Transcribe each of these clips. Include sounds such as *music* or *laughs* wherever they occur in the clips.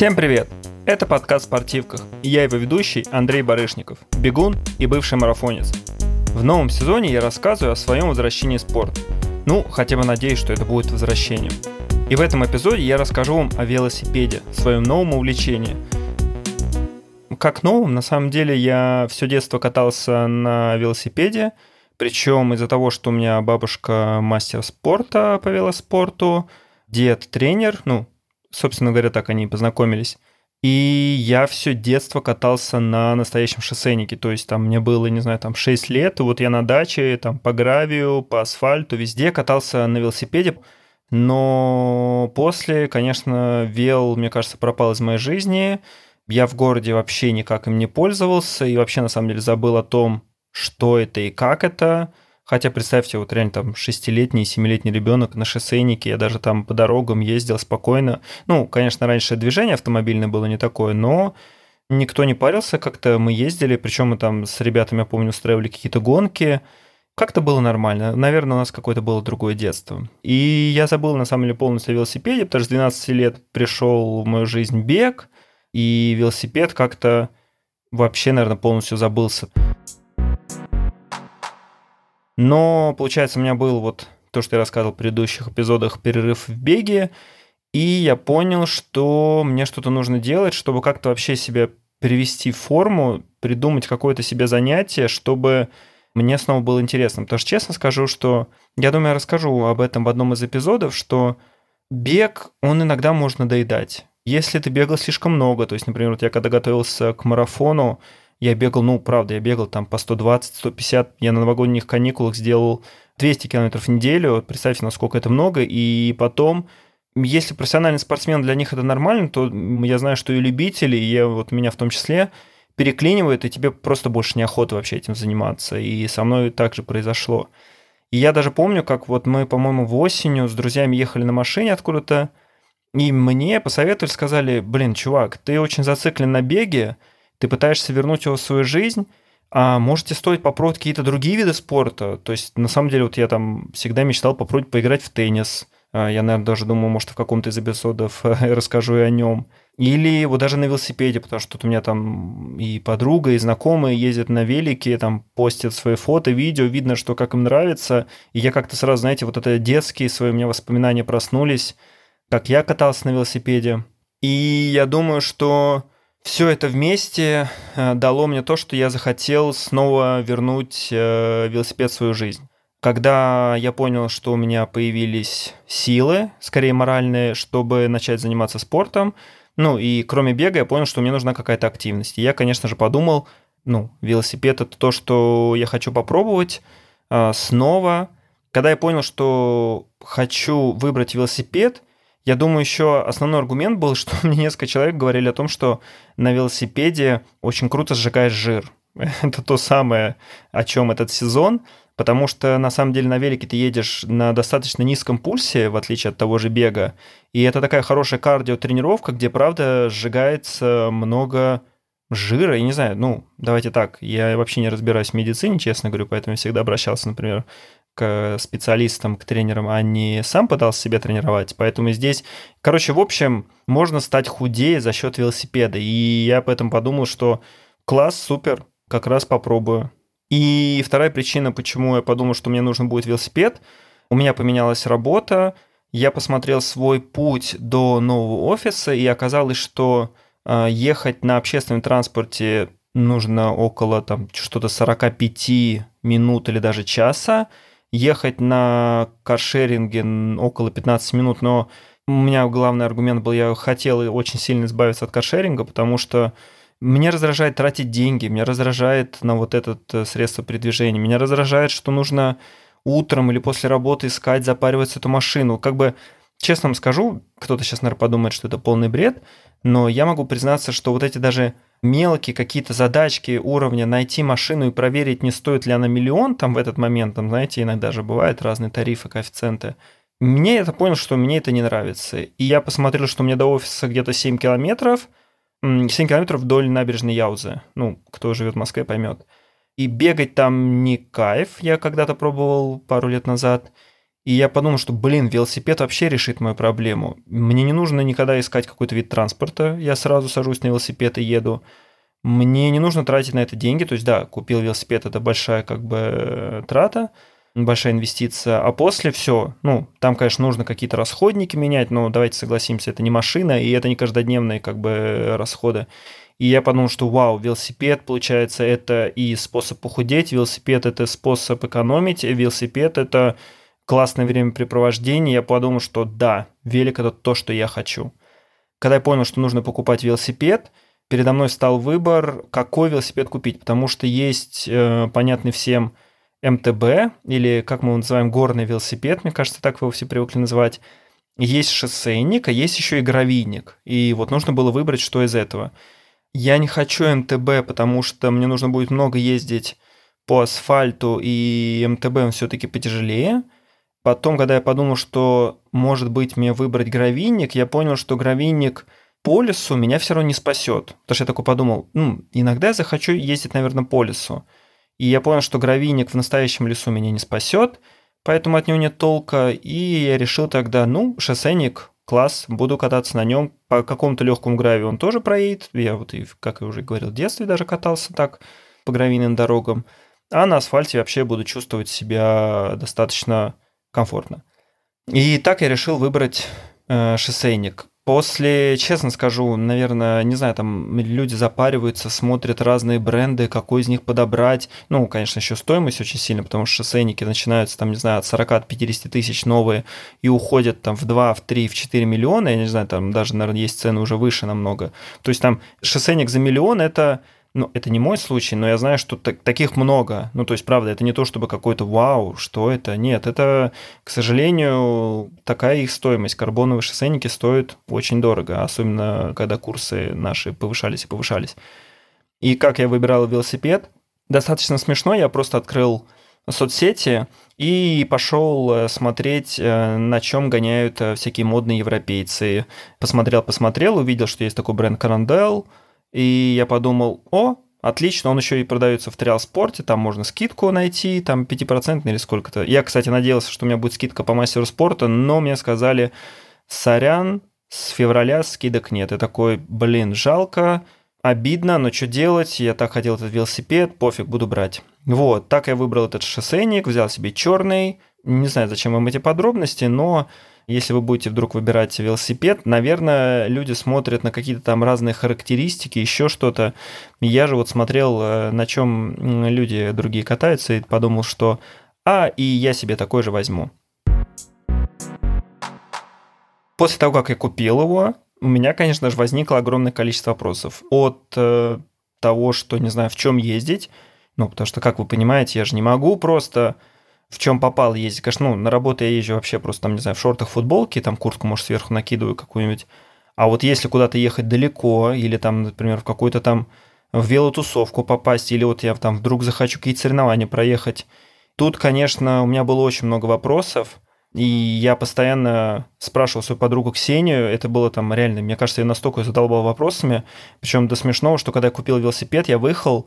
Всем привет! Это подкаст «Спортивках» и я его ведущий Андрей Барышников, бегун и бывший марафонец. В новом сезоне я рассказываю о своем возвращении в спорт. Ну, хотя бы надеюсь, что это будет возвращением. И в этом эпизоде я расскажу вам о велосипеде, своем новом увлечении. Как новом, на самом деле я все детство катался на велосипеде, причем из-за того, что у меня бабушка мастер спорта по велоспорту, дед тренер, ну, собственно говоря, так они и познакомились. И я все детство катался на настоящем шоссейнике. То есть там мне было, не знаю, там 6 лет, и вот я на даче, там по гравию, по асфальту, везде катался на велосипеде. Но после, конечно, вел, мне кажется, пропал из моей жизни. Я в городе вообще никак им не пользовался и вообще, на самом деле, забыл о том, что это и как это. Хотя представьте, вот реально там шестилетний, семилетний ребенок на шоссейнике, я даже там по дорогам ездил спокойно. Ну, конечно, раньше движение автомобильное было не такое, но никто не парился, как-то мы ездили, причем мы там с ребятами, я помню, устраивали какие-то гонки, как-то было нормально. Наверное, у нас какое-то было другое детство. И я забыл, на самом деле, полностью о велосипеде, потому что с 12 лет пришел в мою жизнь бег, и велосипед как-то вообще, наверное, полностью забылся. Но, получается, у меня был вот то, что я рассказывал в предыдущих эпизодах, перерыв в беге, и я понял, что мне что-то нужно делать, чтобы как-то вообще себя привести в форму, придумать какое-то себе занятие, чтобы мне снова было интересно. Потому что честно скажу, что я думаю, я расскажу об этом в одном из эпизодов, что бег, он иногда может надоедать. Если ты бегал слишком много, то есть, например, вот я когда готовился к марафону, я бегал, ну, правда, я бегал там по 120-150. Я на новогодних каникулах сделал 200 километров в неделю. Представьте, насколько это много. И потом, если профессиональный спортсмен, для них это нормально, то я знаю, что и любители, и я, вот меня в том числе, переклинивает, и тебе просто больше неохота вообще этим заниматься. И со мной также произошло. И я даже помню, как вот мы, по-моему, в осенью с друзьями ехали на машине откуда-то, и мне посоветовали, сказали, блин, чувак, ты очень зациклен на беге, ты пытаешься вернуть его в свою жизнь, а можете стоит попробовать какие-то другие виды спорта. То есть, на самом деле, вот я там всегда мечтал попробовать поиграть в теннис. А, я, наверное, даже думаю, может, в каком-то из эпизодов *laughs* расскажу и о нем. Или вот даже на велосипеде, потому что тут у меня там и подруга, и знакомые ездят на велике, там постят свои фото, видео, видно, что как им нравится. И я как-то сразу, знаете, вот это детские свои у меня воспоминания проснулись, как я катался на велосипеде. И я думаю, что все это вместе э, дало мне то, что я захотел снова вернуть э, велосипед в свою жизнь. Когда я понял, что у меня появились силы, скорее моральные, чтобы начать заниматься спортом, ну и кроме бега я понял, что мне нужна какая-то активность. И я, конечно же, подумал, ну, велосипед это то, что я хочу попробовать э, снова. Когда я понял, что хочу выбрать велосипед – я думаю, еще основной аргумент был, *laughs* что мне несколько человек говорили о том, что на велосипеде очень круто сжигаешь жир. *laughs* Это то самое, о чем этот сезон, потому что на самом деле на велике ты едешь на достаточно низком пульсе, в отличие от того же бега, и это такая хорошая кардиотренировка, где, правда, сжигается много жира, я не знаю, ну, давайте так, я вообще не разбираюсь в медицине, честно говорю, поэтому я всегда обращался, например, к специалистам, к тренерам, а не сам пытался себя тренировать. Поэтому здесь, короче, в общем, можно стать худее за счет велосипеда. И я поэтому подумал, что класс, супер, как раз попробую. И вторая причина, почему я подумал, что мне нужен будет велосипед, у меня поменялась работа, я посмотрел свой путь до нового офиса, и оказалось, что э, ехать на общественном транспорте нужно около там что-то 45 минут или даже часа, ехать на каршеринге около 15 минут, но у меня главный аргумент был, я хотел очень сильно избавиться от каршеринга, потому что меня раздражает тратить деньги, меня раздражает на вот это э, средство передвижения, меня раздражает, что нужно утром или после работы искать, запаривать эту машину. Как бы, честно вам скажу, кто-то сейчас, наверное, подумает, что это полный бред, но я могу признаться, что вот эти даже мелкие какие-то задачки уровня найти машину и проверить, не стоит ли она миллион там в этот момент, там, знаете, иногда же бывают разные тарифы, коэффициенты. Мне это понял, что мне это не нравится. И я посмотрел, что мне до офиса где-то 7 километров, 7 километров вдоль набережной Яузы. Ну, кто живет в Москве, поймет. И бегать там не кайф, я когда-то пробовал пару лет назад. И я подумал, что, блин, велосипед вообще решит мою проблему. Мне не нужно никогда искать какой-то вид транспорта. Я сразу сажусь на велосипед и еду. Мне не нужно тратить на это деньги. То есть, да, купил велосипед, это большая как бы трата, большая инвестиция. А после все, ну, там, конечно, нужно какие-то расходники менять, но давайте согласимся, это не машина, и это не каждодневные как бы расходы. И я подумал, что вау, велосипед, получается, это и способ похудеть, велосипед это способ экономить, велосипед это классное времяпрепровождение. Я подумал, что да, велик это то, что я хочу. Когда я понял, что нужно покупать велосипед, передо мной стал выбор, какой велосипед купить, потому что есть э, понятный всем МТБ, или как мы его называем, горный велосипед, мне кажется, так его все привыкли называть. Есть шоссейник, а есть еще и гравийник. И вот нужно было выбрать, что из этого – я не хочу МТБ, потому что мне нужно будет много ездить по асфальту, и МТБ он все-таки потяжелее. Потом, когда я подумал, что, может быть, мне выбрать гравийник, я понял, что гравийник по лесу меня все равно не спасет. Потому что я такой подумал, ну, иногда я захочу ездить, наверное, по лесу. И я понял, что гравийник в настоящем лесу меня не спасет, поэтому от него нет толка. И я решил тогда, ну, шоссейник класс, буду кататься на нем. По какому-то легкому гравию он тоже проедет. Я вот, и, как я уже говорил, в детстве даже катался так по гравийным дорогам. А на асфальте вообще буду чувствовать себя достаточно комфортно. И так я решил выбрать э, шоссейник. После, честно скажу, наверное, не знаю, там люди запариваются, смотрят разные бренды, какой из них подобрать. Ну, конечно, еще стоимость очень сильно, потому что шоссейники начинаются, там, не знаю, от 40-50 тысяч новые и уходят там в 2, в 3, в 4 миллиона. Я не знаю, там даже, наверное, есть цены уже выше намного. То есть там шоссейник за миллион – это ну, это не мой случай, но я знаю, что так, таких много. Ну, то есть, правда, это не то, чтобы какой-то вау, что это. Нет, это, к сожалению, такая их стоимость. Карбоновые шоссейники стоят очень дорого, особенно когда курсы наши повышались и повышались. И как я выбирал велосипед? Достаточно смешно, я просто открыл соцсети и пошел э, смотреть, э, на чем гоняют э, всякие модные европейцы. Посмотрел, посмотрел, увидел, что есть такой бренд Карандел, и я подумал, о, отлично, он еще и продается в Триал Спорте, там можно скидку найти, там 5% или сколько-то. Я, кстати, надеялся, что у меня будет скидка по мастеру спорта, но мне сказали, сорян, с февраля скидок нет. Я такой, блин, жалко, обидно, но что делать? Я так хотел этот велосипед, пофиг, буду брать. Вот, так я выбрал этот шоссейник, взял себе черный. Не знаю, зачем вам эти подробности, но если вы будете вдруг выбирать велосипед, наверное, люди смотрят на какие-то там разные характеристики, еще что-то. Я же вот смотрел, э, на чем люди другие катаются, и подумал, что а, и я себе такой же возьму. После того, как я купил его, у меня, конечно же, возникло огромное количество вопросов. От э, того, что не знаю, в чем ездить, ну, потому что, как вы понимаете, я же не могу просто в чем попал ездить. Конечно, ну, на работу я езжу вообще просто, там, не знаю, в шортах, футболке, там куртку, может, сверху накидываю какую-нибудь. А вот если куда-то ехать далеко, или там, например, в какую-то там в велотусовку попасть, или вот я там вдруг захочу какие-то соревнования проехать, тут, конечно, у меня было очень много вопросов, и я постоянно спрашивал свою подругу Ксению, это было там реально, мне кажется, я настолько задолбал вопросами, причем до смешного, что когда я купил велосипед, я выехал,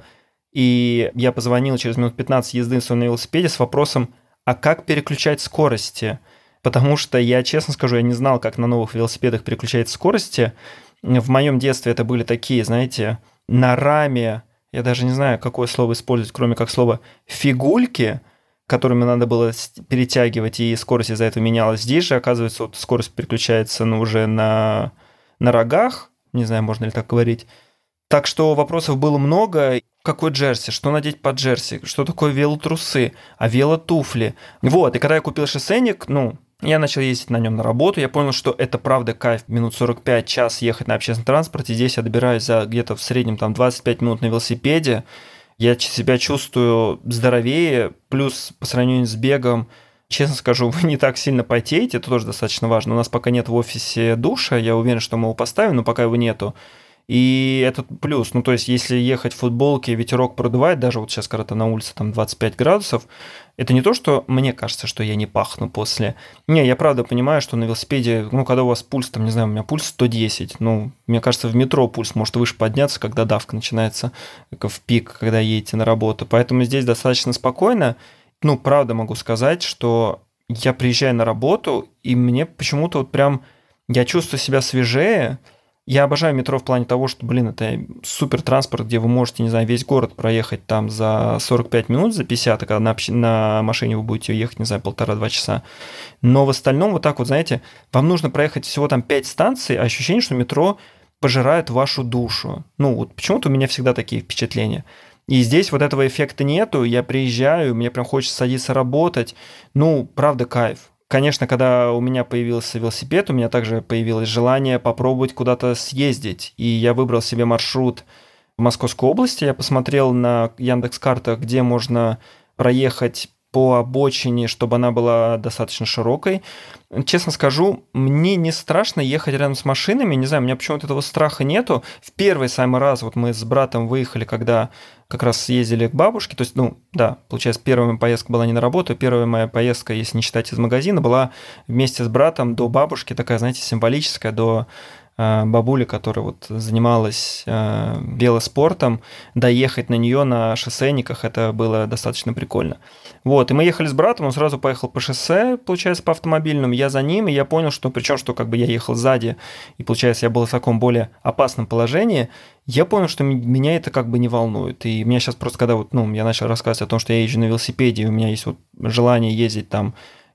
и я позвонил через минут 15 езды на велосипеде с вопросом, а как переключать скорости? Потому что я, честно скажу, я не знал, как на новых велосипедах переключать скорости. В моем детстве это были такие, знаете, на раме, я даже не знаю, какое слово использовать, кроме как слова фигульки, которыми надо было перетягивать, и скорость из-за этого менялась. Здесь же, оказывается, вот скорость переключается ну, уже на, на рогах, не знаю, можно ли так говорить. Так что вопросов было много. Какой джерси, что надеть под джерси, что такое велотрусы, а велотуфли. Вот, и когда я купил шоссейник, ну, я начал ездить на нем на работу, я понял, что это правда кайф, минут 45, час ехать на общественном транспорте, здесь я добираюсь за где-то в среднем там 25 минут на велосипеде, я себя чувствую здоровее, плюс по сравнению с бегом, честно скажу, *laughs* вы не так сильно потеете, это тоже достаточно важно. У нас пока нет в офисе душа, я уверен, что мы его поставим, но пока его нету. И этот плюс, ну то есть если ехать в футболке, ветерок продувает, даже вот сейчас, когда на улице там 25 градусов, это не то, что мне кажется, что я не пахну после. Не, я правда понимаю, что на велосипеде, ну когда у вас пульс, там, не знаю, у меня пульс 110, ну, мне кажется, в метро пульс может выше подняться, когда давка начинается в пик, когда едете на работу. Поэтому здесь достаточно спокойно. Ну, правда могу сказать, что я приезжаю на работу, и мне почему-то вот прям, я чувствую себя свежее, я обожаю метро в плане того, что, блин, это супер транспорт, где вы можете, не знаю, весь город проехать там за 45 минут, за 50, а когда на, на машине вы будете ехать, не знаю, полтора-два часа. Но в остальном вот так вот, знаете, вам нужно проехать всего там 5 станций, а ощущение, что метро пожирает вашу душу. Ну, вот почему-то у меня всегда такие впечатления. И здесь вот этого эффекта нету, я приезжаю, мне прям хочется садиться работать. Ну, правда, кайф. Конечно, когда у меня появился велосипед, у меня также появилось желание попробовать куда-то съездить. И я выбрал себе маршрут в Московской области. Я посмотрел на Яндекс картах, где можно проехать по обочине, чтобы она была достаточно широкой. Честно скажу, мне не страшно ехать рядом с машинами, не знаю, у меня почему-то этого страха нету. В первый самый раз вот мы с братом выехали, когда как раз съездили к бабушке, то есть, ну, да, получается, первая моя поездка была не на работу, первая моя поездка, если не считать из магазина, была вместе с братом до бабушки, такая, знаете, символическая, до Э, бабули, которая вот занималась э, велоспортом, доехать на нее на шоссейниках, это было достаточно прикольно. Вот, и мы ехали с братом, он сразу поехал по шоссе, получается, по автомобильному, я за ним, и я понял, что, причем, что как бы я ехал сзади, и, получается, я был в таком более опасном положении, я понял, что меня это как бы не волнует. И меня сейчас просто, когда вот, ну, я начал рассказывать о том, что я езжу на велосипеде, и у меня есть вот желание ездить там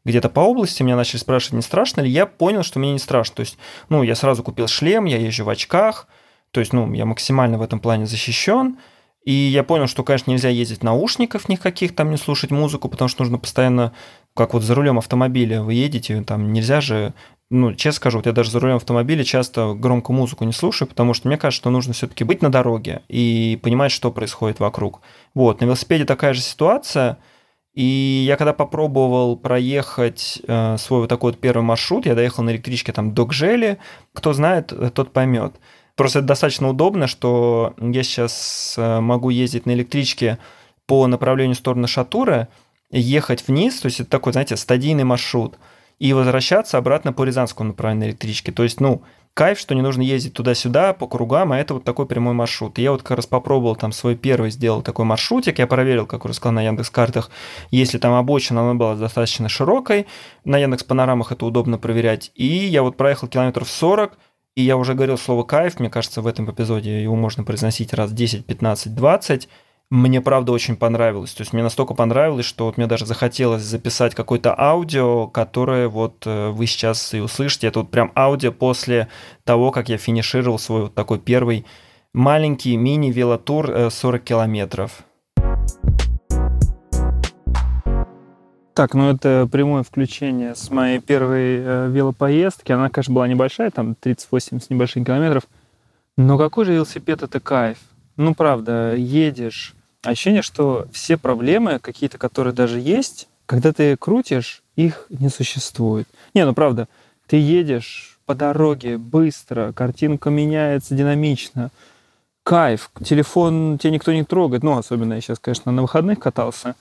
где-то по области, меня начали спрашивать, не страшно ли, я понял, что мне не страшно. То есть, ну, я сразу купил шлем, я езжу в очках, то есть, ну, я максимально в этом плане защищен. И я понял, что, конечно, нельзя ездить наушников никаких, там не слушать музыку, потому что нужно постоянно, как вот за рулем автомобиля вы едете, там нельзя же, ну, честно скажу, вот я даже за рулем автомобиля часто громко музыку не слушаю, потому что мне кажется, что нужно все-таки быть на дороге и понимать, что происходит вокруг. Вот, на велосипеде такая же ситуация – и я когда попробовал проехать э, свой вот такой вот первый маршрут, я доехал на электричке там до Гжели, кто знает, э, тот поймет. Просто это достаточно удобно, что я сейчас э, могу ездить на электричке по направлению в сторону Шатура, ехать вниз, то есть это такой, знаете, стадийный маршрут, и возвращаться обратно по Рязанскому направлению на электричке. То есть, ну, кайф, что не нужно ездить туда-сюда по кругам, а это вот такой прямой маршрут. И я вот как раз попробовал там свой первый, сделал такой маршрутик, я проверил, как уже сказал на Яндекс картах, если там обочина, она была достаточно широкой, на Яндекс панорамах это удобно проверять, и я вот проехал километров 40, и я уже говорил слово кайф, мне кажется, в этом эпизоде его можно произносить раз 10, 15, 20, мне правда очень понравилось. То есть мне настолько понравилось, что вот мне даже захотелось записать какое-то аудио, которое вот э, вы сейчас и услышите. Это вот прям аудио после того, как я финишировал свой вот такой первый маленький мини-велотур 40 э, километров. Так, ну это прямое включение с моей первой э, велопоездки. Она, конечно, была небольшая, там 38 с небольшим километров. Но какой же велосипед это кайф. Ну, правда, едешь, ощущение, что все проблемы, какие-то, которые даже есть, когда ты крутишь, их не существует. Не, ну правда, ты едешь по дороге быстро, картинка меняется динамично, кайф, телефон тебе никто не трогает, ну, особенно я сейчас, конечно, на выходных катался,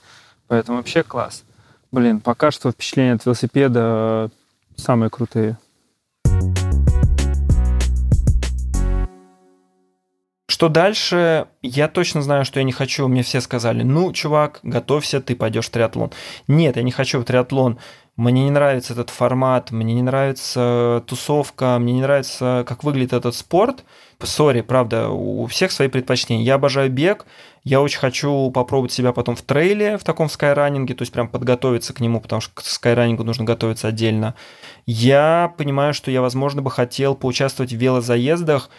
поэтому вообще класс. Блин, пока что впечатления от велосипеда самые крутые. Что дальше? Я точно знаю, что я не хочу. Мне все сказали, ну, чувак, готовься, ты пойдешь в триатлон. Нет, я не хочу в триатлон. Мне не нравится этот формат, мне не нравится тусовка, мне не нравится, как выглядит этот спорт. Сори, правда, у всех свои предпочтения. Я обожаю бег, я очень хочу попробовать себя потом в трейле, в таком скайранинге, то есть прям подготовиться к нему, потому что к скайранингу нужно готовиться отдельно. Я понимаю, что я, возможно, бы хотел поучаствовать в велозаездах,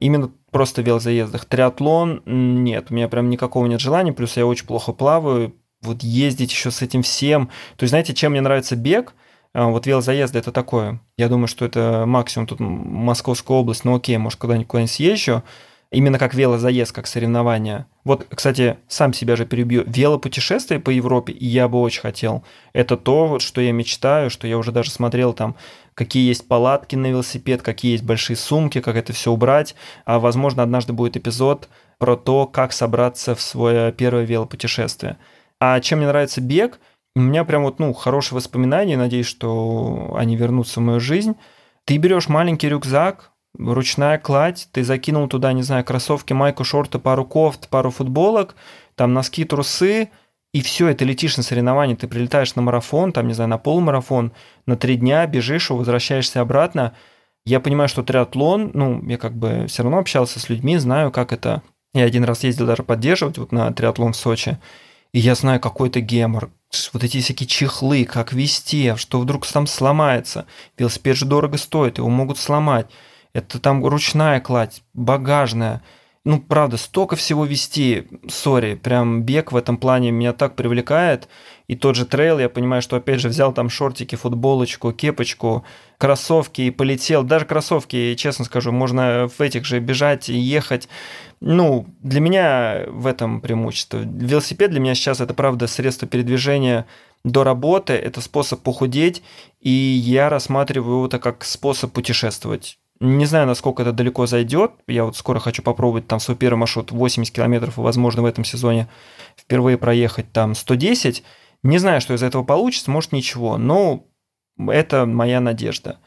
Именно просто велозаездах. Триатлон нет, у меня прям никакого нет желания, плюс я очень плохо плаваю, вот ездить еще с этим всем. То есть, знаете, чем мне нравится бег? А, вот велозаезды это такое. Я думаю, что это максимум тут Московская область, но окей, может, куда-нибудь съезжу именно как велозаезд, как соревнование. Вот, кстати, сам себя же перебью. Велопутешествие по Европе я бы очень хотел. Это то, вот, что я мечтаю, что я уже даже смотрел там, какие есть палатки на велосипед, какие есть большие сумки, как это все убрать. А, возможно, однажды будет эпизод про то, как собраться в свое первое велопутешествие. А чем мне нравится бег, у меня прям вот, ну, хорошие воспоминания, надеюсь, что они вернутся в мою жизнь. Ты берешь маленький рюкзак, ручная кладь, ты закинул туда, не знаю, кроссовки, майку, шорты, пару кофт, пару футболок, там носки, трусы, и все, это летишь на соревнования, ты прилетаешь на марафон, там, не знаю, на полумарафон, на три дня бежишь, возвращаешься обратно. Я понимаю, что триатлон, ну, я как бы все равно общался с людьми, знаю, как это. Я один раз ездил даже поддерживать вот на триатлон в Сочи, и я знаю какой-то гемор, вот эти всякие чехлы, как вести, что вдруг там сломается. Велосипед же дорого стоит, его могут сломать. Это там ручная кладь, багажная – ну, правда, столько всего вести, сори, прям бег в этом плане меня так привлекает. И тот же трейл, я понимаю, что опять же взял там шортики, футболочку, кепочку, кроссовки и полетел. Даже кроссовки, честно скажу, можно в этих же бежать и ехать. Ну, для меня в этом преимущество. Велосипед для меня сейчас это, правда, средство передвижения до работы, это способ похудеть, и я рассматриваю это как способ путешествовать. Не знаю, насколько это далеко зайдет. Я вот скоро хочу попробовать там свой первый маршрут 80 километров, возможно, в этом сезоне впервые проехать там 110. Не знаю, что из этого получится, может ничего, но это моя надежда.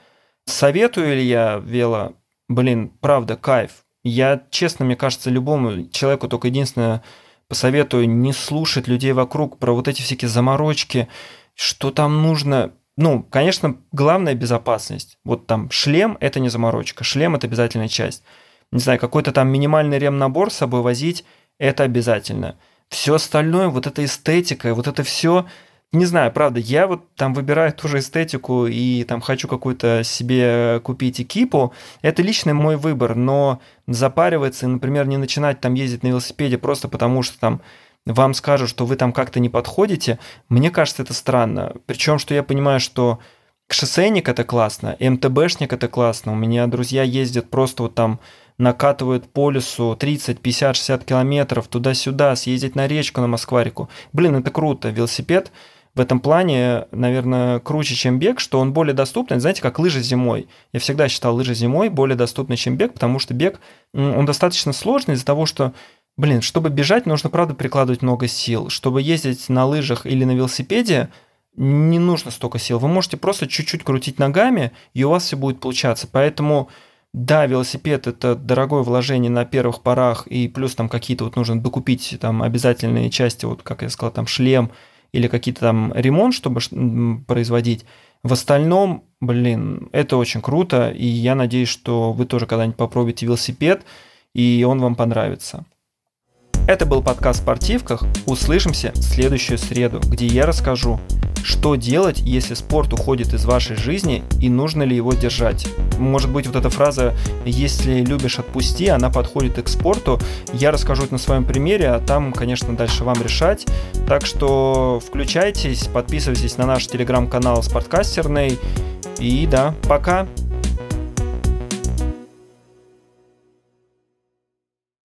Советую ли я вело? Блин, правда, кайф. Я, честно, мне кажется, любому человеку только единственное посоветую не слушать людей вокруг про вот эти всякие заморочки, что там нужно ну, конечно, главная безопасность. Вот там шлем – это не заморочка, шлем – это обязательная часть. Не знаю, какой-то там минимальный ремнабор с собой возить – это обязательно. Все остальное, вот эта эстетика, вот это все, не знаю, правда, я вот там выбираю ту же эстетику и там хочу какую-то себе купить экипу, это личный мой выбор, но запариваться, например, не начинать там ездить на велосипеде просто потому, что там вам скажут, что вы там как-то не подходите, мне кажется, это странно. Причем, что я понимаю, что шоссейник это классно, МТБшник это классно. У меня друзья ездят просто вот там накатывают по лесу 30, 50, 60 километров туда-сюда, съездить на речку, на Москварику. Блин, это круто. Велосипед в этом плане, наверное, круче, чем бег, что он более доступный. Знаете, как лыжи зимой. Я всегда считал лыжи зимой более доступны, чем бег, потому что бег, он достаточно сложный из-за того, что Блин, чтобы бежать, нужно, правда, прикладывать много сил. Чтобы ездить на лыжах или на велосипеде, не нужно столько сил. Вы можете просто чуть-чуть крутить ногами, и у вас все будет получаться. Поэтому, да, велосипед – это дорогое вложение на первых порах, и плюс там какие-то вот нужно докупить там обязательные части, вот как я сказал, там шлем или какие-то там ремонт, чтобы производить. В остальном, блин, это очень круто, и я надеюсь, что вы тоже когда-нибудь попробуете велосипед, и он вам понравится. Это был подкаст в спортивках. Услышимся в следующую среду, где я расскажу, что делать, если спорт уходит из вашей жизни и нужно ли его держать. Может быть, вот эта фраза «если любишь, отпусти», она подходит и к спорту. Я расскажу это на своем примере, а там, конечно, дальше вам решать. Так что включайтесь, подписывайтесь на наш телеграм-канал «Спорткастерный». И да, пока!